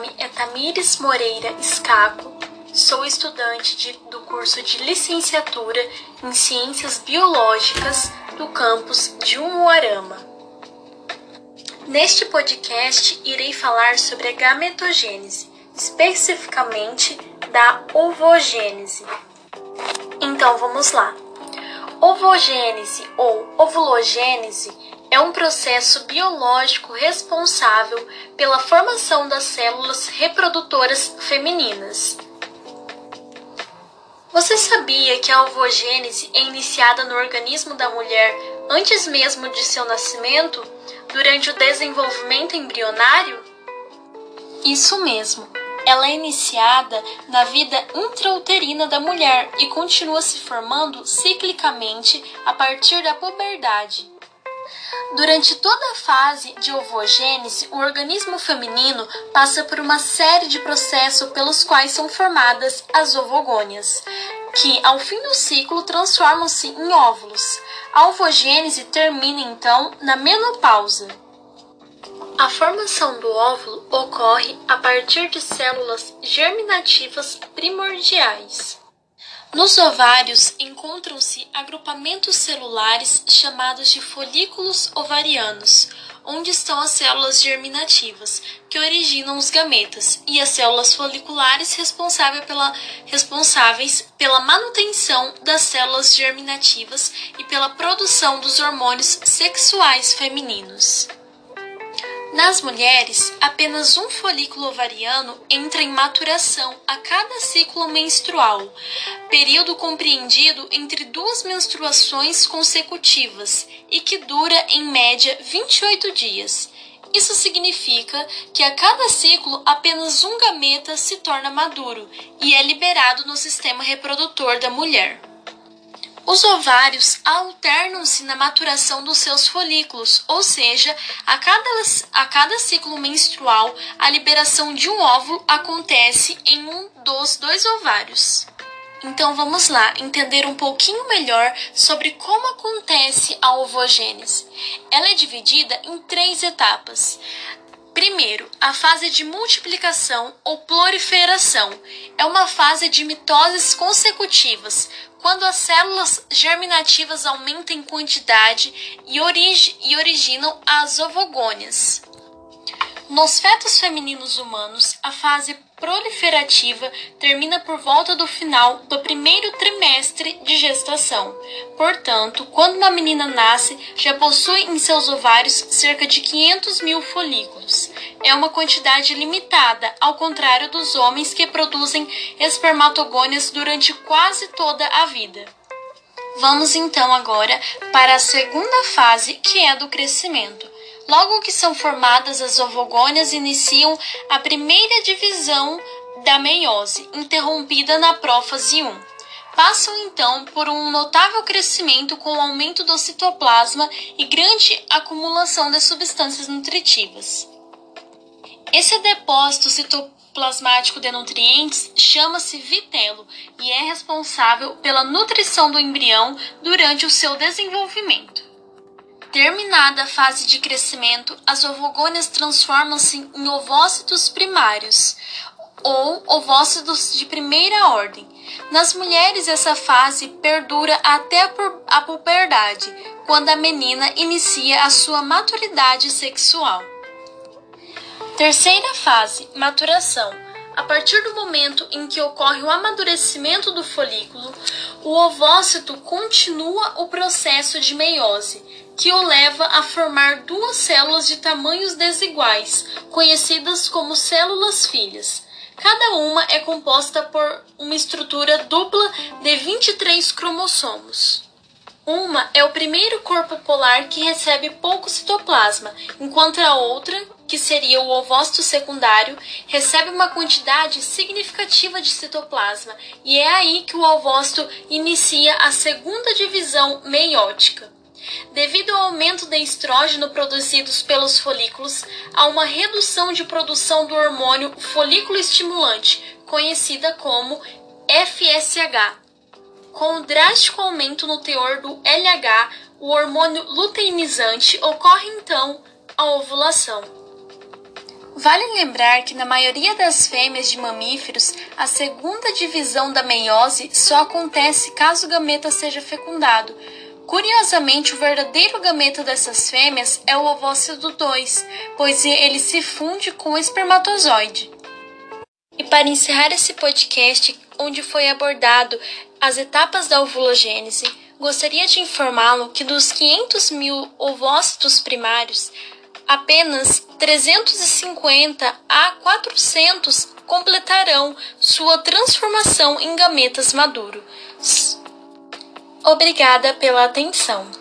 nome é Tamires Moreira Escaco, sou estudante de, do curso de licenciatura em Ciências Biológicas do campus de Umuarama. Neste podcast, irei falar sobre a gametogênese, especificamente da ovogênese. Então vamos lá. Ovogênese ou ovulogênese é um processo biológico responsável pela formação das células reprodutoras femininas. Você sabia que a ovogênese é iniciada no organismo da mulher antes mesmo de seu nascimento, durante o desenvolvimento embrionário? Isso mesmo. Ela é iniciada na vida intrauterina da mulher e continua se formando ciclicamente a partir da puberdade. Durante toda a fase de ovogênese, o organismo feminino passa por uma série de processos pelos quais são formadas as ovogônias, que, ao fim do ciclo, transformam-se em óvulos. A ovogênese termina então na menopausa. A formação do óvulo ocorre a partir de células germinativas primordiais. Nos ovários encontram-se agrupamentos celulares chamados de folículos ovarianos, onde estão as células germinativas, que originam os gametas, e as células foliculares responsáveis pela, responsáveis pela manutenção das células germinativas e pela produção dos hormônios sexuais femininos. Nas mulheres, apenas um folículo ovariano entra em maturação a cada ciclo menstrual, período compreendido entre duas menstruações consecutivas e que dura em média 28 dias. Isso significa que a cada ciclo apenas um gameta se torna maduro e é liberado no sistema reprodutor da mulher. Os ovários alternam-se na maturação dos seus folículos, ou seja, a cada, a cada ciclo menstrual, a liberação de um óvulo acontece em um dos dois ovários. Então vamos lá entender um pouquinho melhor sobre como acontece a ovogênese. Ela é dividida em três etapas. Primeiro, a fase de multiplicação ou proliferação é uma fase de mitoses consecutivas, quando as células germinativas aumentam em quantidade e, orig e originam as ovogônias. Nos fetos femininos humanos, a fase proliferativa termina por volta do final do primeiro trimestre de gestação. Portanto, quando uma menina nasce, já possui em seus ovários cerca de 500 mil folículos. É uma quantidade limitada, ao contrário dos homens que produzem espermatogônias durante quase toda a vida. Vamos então agora para a segunda fase, que é do crescimento. Logo que são formadas as ovogônias, iniciam a primeira divisão da meiose, interrompida na prófase 1. Passam então por um notável crescimento com o aumento do citoplasma e grande acumulação de substâncias nutritivas. Esse depósito citoplasmático de nutrientes chama-se vitelo e é responsável pela nutrição do embrião durante o seu desenvolvimento. Terminada a fase de crescimento, as ovogônias transformam-se em ovócitos primários ou ovócitos de primeira ordem. Nas mulheres, essa fase perdura até a puberdade, quando a menina inicia a sua maturidade sexual. Terceira fase, maturação. A partir do momento em que ocorre o amadurecimento do folículo, o ovócito continua o processo de meiose, que o leva a formar duas células de tamanhos desiguais, conhecidas como células filhas. Cada uma é composta por uma estrutura dupla de 23 cromossomos. Uma é o primeiro corpo polar que recebe pouco citoplasma, enquanto a outra, que seria o ovócito secundário, recebe uma quantidade significativa de citoplasma, e é aí que o ovócito inicia a segunda divisão meiótica. Devido ao aumento de estrógeno produzidos pelos folículos, há uma redução de produção do hormônio folículo estimulante, conhecida como FSH. Com o drástico aumento no teor do LH, o hormônio luteinizante, ocorre então a ovulação. Vale lembrar que na maioria das fêmeas de mamíferos, a segunda divisão da meiose só acontece caso o gameta seja fecundado. Curiosamente, o verdadeiro gameta dessas fêmeas é o ovócito 2, pois ele se funde com o espermatozoide. E para encerrar esse podcast, onde foi abordado as etapas da ovulogênese, gostaria de informá-lo que dos 500 mil ovócitos primários, apenas 350 a 400 completarão sua transformação em gametas maduros. Obrigada pela atenção.